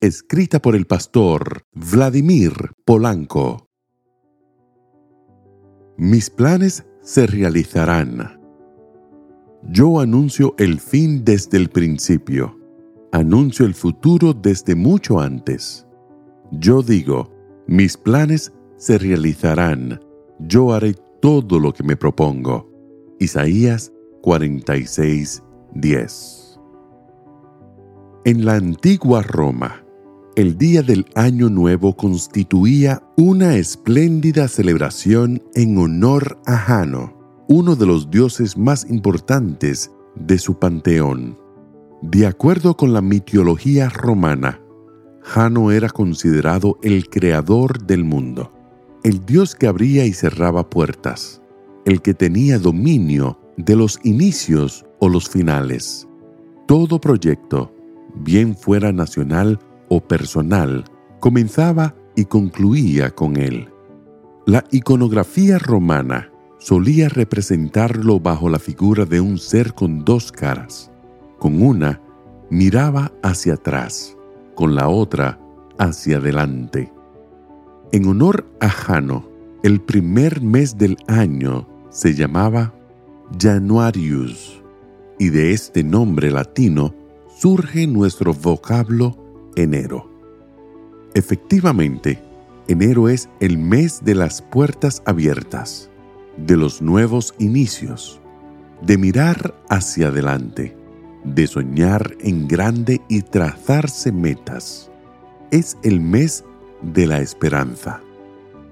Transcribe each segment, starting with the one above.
escrita por el pastor Vladimir Polanco. Mis planes se realizarán. Yo anuncio el fin desde el principio. Anuncio el futuro desde mucho antes. Yo digo, mis planes se realizarán. Yo haré todo lo que me propongo. Isaías 46, 10. En la antigua Roma, el día del Año Nuevo constituía una espléndida celebración en honor a Jano, uno de los dioses más importantes de su panteón. De acuerdo con la mitología romana, Jano era considerado el creador del mundo, el dios que abría y cerraba puertas, el que tenía dominio de los inicios o los finales. Todo proyecto, bien fuera nacional o personal, comenzaba y concluía con él. La iconografía romana solía representarlo bajo la figura de un ser con dos caras. Con una miraba hacia atrás, con la otra hacia adelante. En honor a Jano, el primer mes del año se llamaba Januarius, y de este nombre latino surge nuestro vocablo enero. Efectivamente, enero es el mes de las puertas abiertas, de los nuevos inicios, de mirar hacia adelante, de soñar en grande y trazarse metas. Es el mes de la esperanza.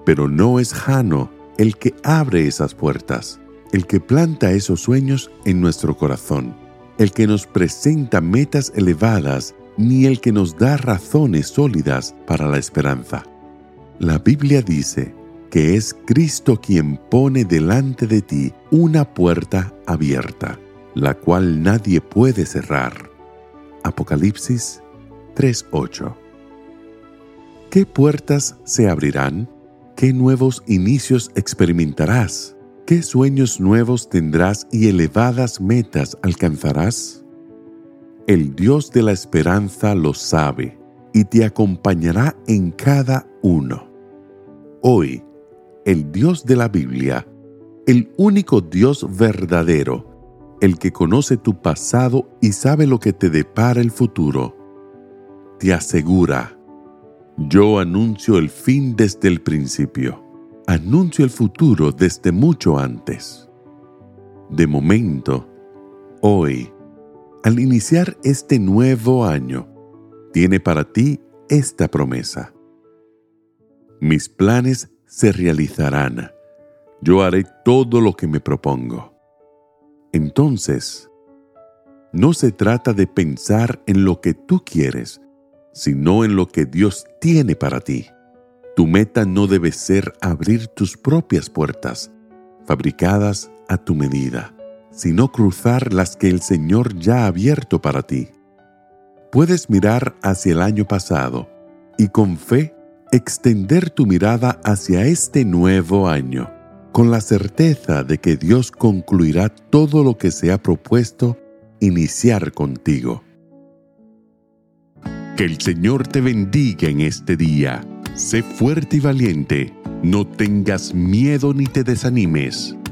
Pero no es Jano el que abre esas puertas, el que planta esos sueños en nuestro corazón el que nos presenta metas elevadas, ni el que nos da razones sólidas para la esperanza. La Biblia dice que es Cristo quien pone delante de ti una puerta abierta, la cual nadie puede cerrar. Apocalipsis 3:8 ¿Qué puertas se abrirán? ¿Qué nuevos inicios experimentarás? ¿Qué sueños nuevos tendrás y elevadas metas alcanzarás? El Dios de la esperanza lo sabe y te acompañará en cada uno. Hoy, el Dios de la Biblia, el único Dios verdadero, el que conoce tu pasado y sabe lo que te depara el futuro, te asegura, yo anuncio el fin desde el principio anuncio el futuro desde mucho antes. De momento, hoy, al iniciar este nuevo año, tiene para ti esta promesa. Mis planes se realizarán. Yo haré todo lo que me propongo. Entonces, no se trata de pensar en lo que tú quieres, sino en lo que Dios tiene para ti. Tu meta no debe ser abrir tus propias puertas, fabricadas a tu medida, sino cruzar las que el Señor ya ha abierto para ti. Puedes mirar hacia el año pasado y con fe extender tu mirada hacia este nuevo año, con la certeza de que Dios concluirá todo lo que se ha propuesto iniciar contigo. Que el Señor te bendiga en este día Sé fuerte y valiente, no tengas miedo ni te desanimes,